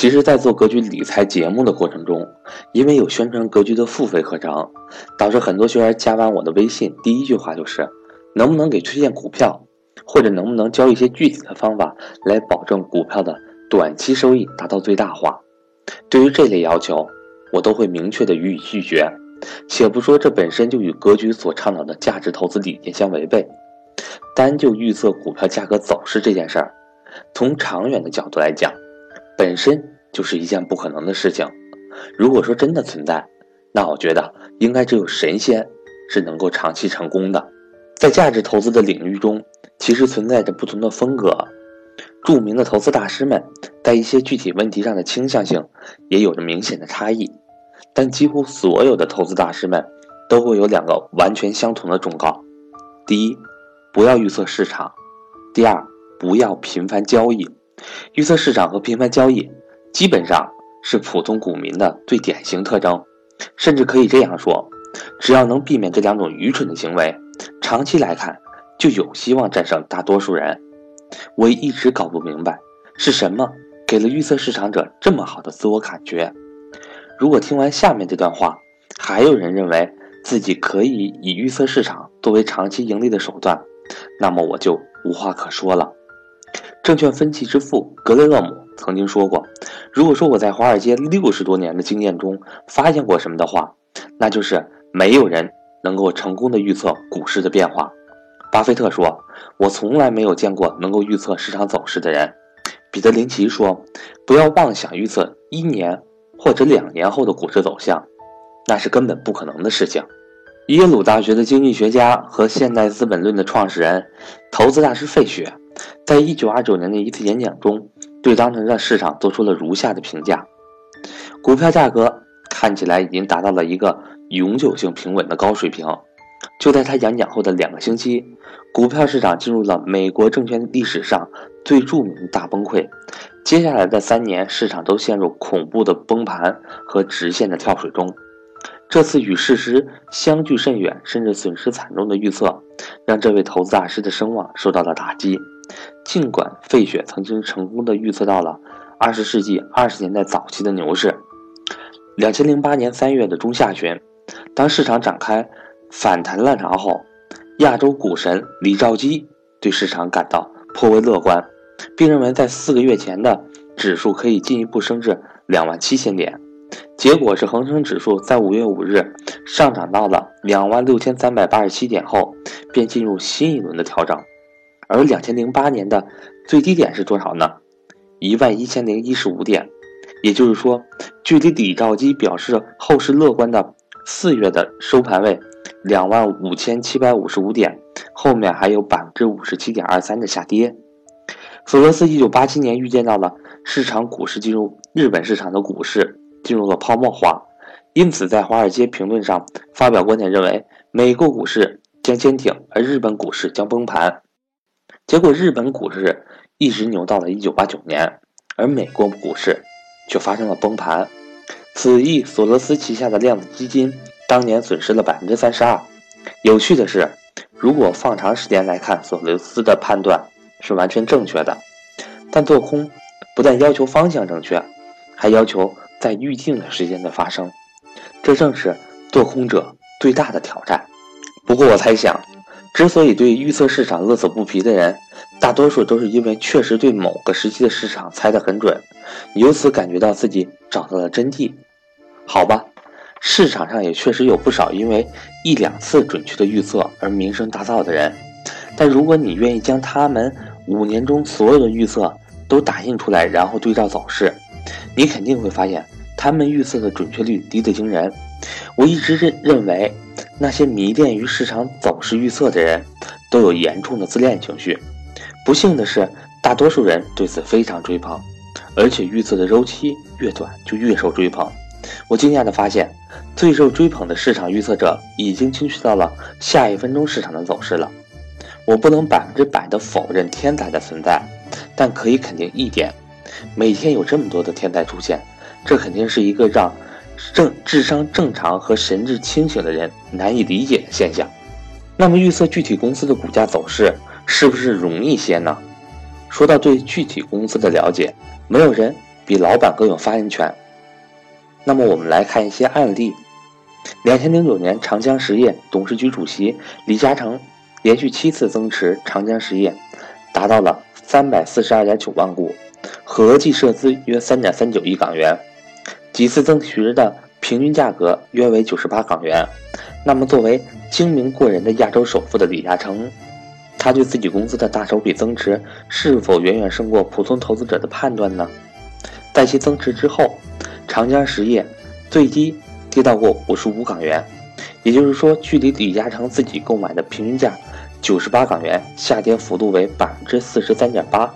其实，在做格局理财节目的过程中，因为有宣传格局的付费课程，导致很多学员加完我的微信，第一句话就是能不能给推荐股票，或者能不能教一些具体的方法来保证股票的短期收益达到最大化。对于这类要求，我都会明确的予以拒绝，且不说这本身就与格局所倡导的价值投资理念相违背。单就预测股票价格走势这件事儿，从长远的角度来讲。本身就是一件不可能的事情。如果说真的存在，那我觉得应该只有神仙是能够长期成功的。在价值投资的领域中，其实存在着不同的风格。著名的投资大师们在一些具体问题上的倾向性也有着明显的差异。但几乎所有的投资大师们都会有两个完全相同的忠告：第一，不要预测市场；第二，不要频繁交易。预测市场和频繁交易，基本上是普通股民的最典型特征，甚至可以这样说，只要能避免这两种愚蠢的行为，长期来看就有希望战胜大多数人。我一直搞不明白，是什么给了预测市场者这么好的自我感觉？如果听完下面这段话，还有人认为自己可以以预测市场作为长期盈利的手段，那么我就无话可说了。证券分析之父格雷厄姆曾经说过：“如果说我在华尔街六十多年的经验中发现过什么的话，那就是没有人能够成功的预测股市的变化。”巴菲特说：“我从来没有见过能够预测市场走势的人。”彼得林奇说：“不要妄想预测一年或者两年后的股市走向，那是根本不可能的事情。”耶鲁大学的经济学家和现代资本论的创始人、投资大师费雪。在一九二九年的一次演讲中，对当时的市场做出了如下的评价：股票价格看起来已经达到了一个永久性平稳的高水平。就在他演讲后的两个星期，股票市场进入了美国证券历史上最著名的大崩溃。接下来的三年，市场都陷入恐怖的崩盘和直线的跳水中。这次与事实相距甚远，甚至损失惨重的预测，让这位投资大师的声望受到了打击。尽管费雪曾经成功的预测到了二十世纪二十年代早期的牛市，两千零八年三月的中下旬，当市场展开反弹浪潮后，亚洲股神李兆基对市场感到颇为乐观，并认为在四个月前的指数可以进一步升至两万七千点。结果是恒生指数在五月五日上涨到了两万六千三百八十七点后，便进入新一轮的调整。而两千零八年的最低点是多少呢？一万一千零一十五点，也就是说，距离李兆基表示后市乐观的四月的收盘位两万五千七百五十五点，后面还有百分之五十七点二三的下跌。索罗斯一九八七年预见到了市场股市进入日本市场的股市进入了泡沫化，因此在华尔街评论上发表观点，认为美国股市将坚挺，而日本股市将崩盘。结果，日本股市一直牛到了1989年，而美国股市却发生了崩盘。此役，索罗斯旗下的量子基金当年损失了百分之三十二。有趣的是，如果放长时间来看，索罗斯的判断是完全正确的。但做空不但要求方向正确，还要求在预定的时间内发生，这正是做空者最大的挑战。不过，我猜想。之所以对预测市场乐此不疲的人，大多数都是因为确实对某个时期的市场猜得很准，由此感觉到自己找到了真谛。好吧，市场上也确实有不少因为一两次准确的预测而名声大噪的人，但如果你愿意将他们五年中所有的预测都打印出来，然后对照走势，你肯定会发现他们预测的准确率低得惊人。我一直认认为。那些迷恋于市场走势预测的人，都有严重的自恋情绪。不幸的是，大多数人对此非常追捧，而且预测的周期越短就越受追捧。我惊讶地发现，最受追捧的市场预测者已经精确到了下一分钟市场的走势了。我不能百分之百地否认天才的存在，但可以肯定一点：每天有这么多的天才出现，这肯定是一个让。正智商正常和神志清醒的人难以理解的现象。那么预测具体公司的股价走势是不是容易些呢？说到对具体公司的了解，没有人比老板更有发言权。那么我们来看一些案例。两千零九年，长江实业董事局主席李嘉诚连续七次增持长江实业，达到了三百四十二点九万股，合计涉资约三点三九亿港元，几次增持的平均价格约为九十八港元。那么，作为精明过人的亚洲首富的李嘉诚，他对自己公司的大手笔增持是否远远胜过普通投资者的判断呢？在其增持之后，长江实业最低。跌到过五十五港元，也就是说，距离李嘉诚自己购买的平均价九十八港元下跌幅度为百分之四十三点八。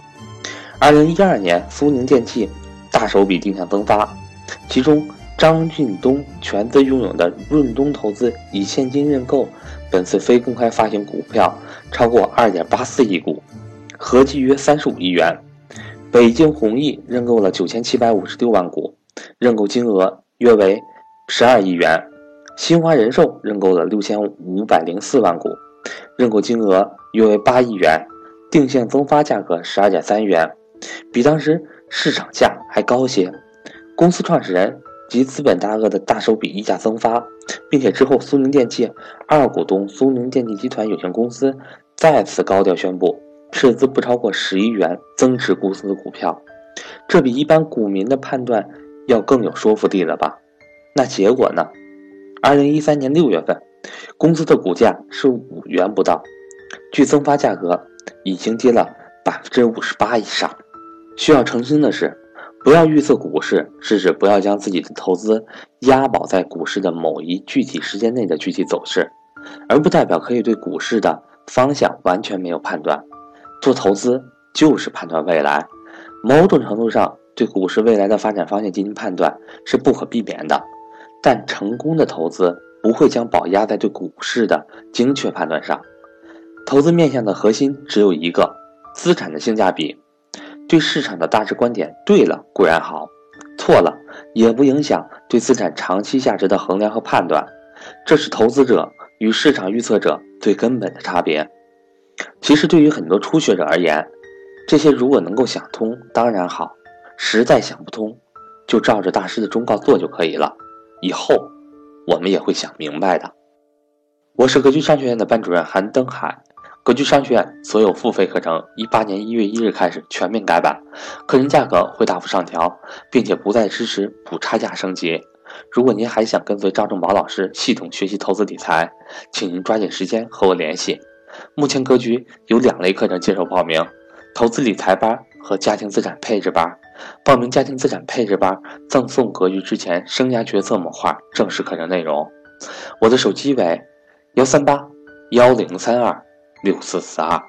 二零一二年，苏宁电器大手笔定向增发，其中张俊东全资拥有的润东投资以现金认购本次非公开发行股票超过二点八四亿股，合计约三十五亿元。北京弘毅认购了九千七百五十六万股，认购金额约为。十二亿元，新华人寿认购了六千五百零四万股，认购金额约为八亿元，定向增发价格十二点三元，比当时市场价还高些。公司创始人及资本大鳄的大手笔溢价增发，并且之后苏宁电器二股东苏宁电器集团有限公司再次高调宣布斥资不超过十亿元增持公司的股票，这比一般股民的判断要更有说服力了吧？那结果呢？二零一三年六月份，公司的股价是五元不到，距增发价格已经跌了百分之五十八以上。需要澄清的是，不要预测股市，是指不要将自己的投资押宝在股市的某一具体时间内的具体走势，而不代表可以对股市的方向完全没有判断。做投资就是判断未来，某种程度上对股市未来的发展方向进行判断是不可避免的。但成功的投资不会将宝压在对股市的精确判断上，投资面向的核心只有一个：资产的性价比。对市场的大致观点对了固然好，错了也不影响对资产长期价值的衡量和判断。这是投资者与市场预测者最根本的差别。其实对于很多初学者而言，这些如果能够想通当然好，实在想不通，就照着大师的忠告做就可以了。以后，我们也会想明白的。我是格局商学院的班主任韩登海。格局商学院所有付费课程，一八年一月一日开始全面改版，课程价格会大幅上调，并且不再支持补差价升级。如果您还想跟随赵正宝老师系统学习投资理财，请您抓紧时间和我联系。目前格局有两类课程接受报名：投资理财班和家庭资产配置班。报名家庭资产配置班，赠送格局之前生涯决策模块正式课程内容。我的手机为幺三八幺零三二六四四二，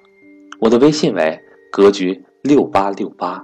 我的微信为格局六八六八。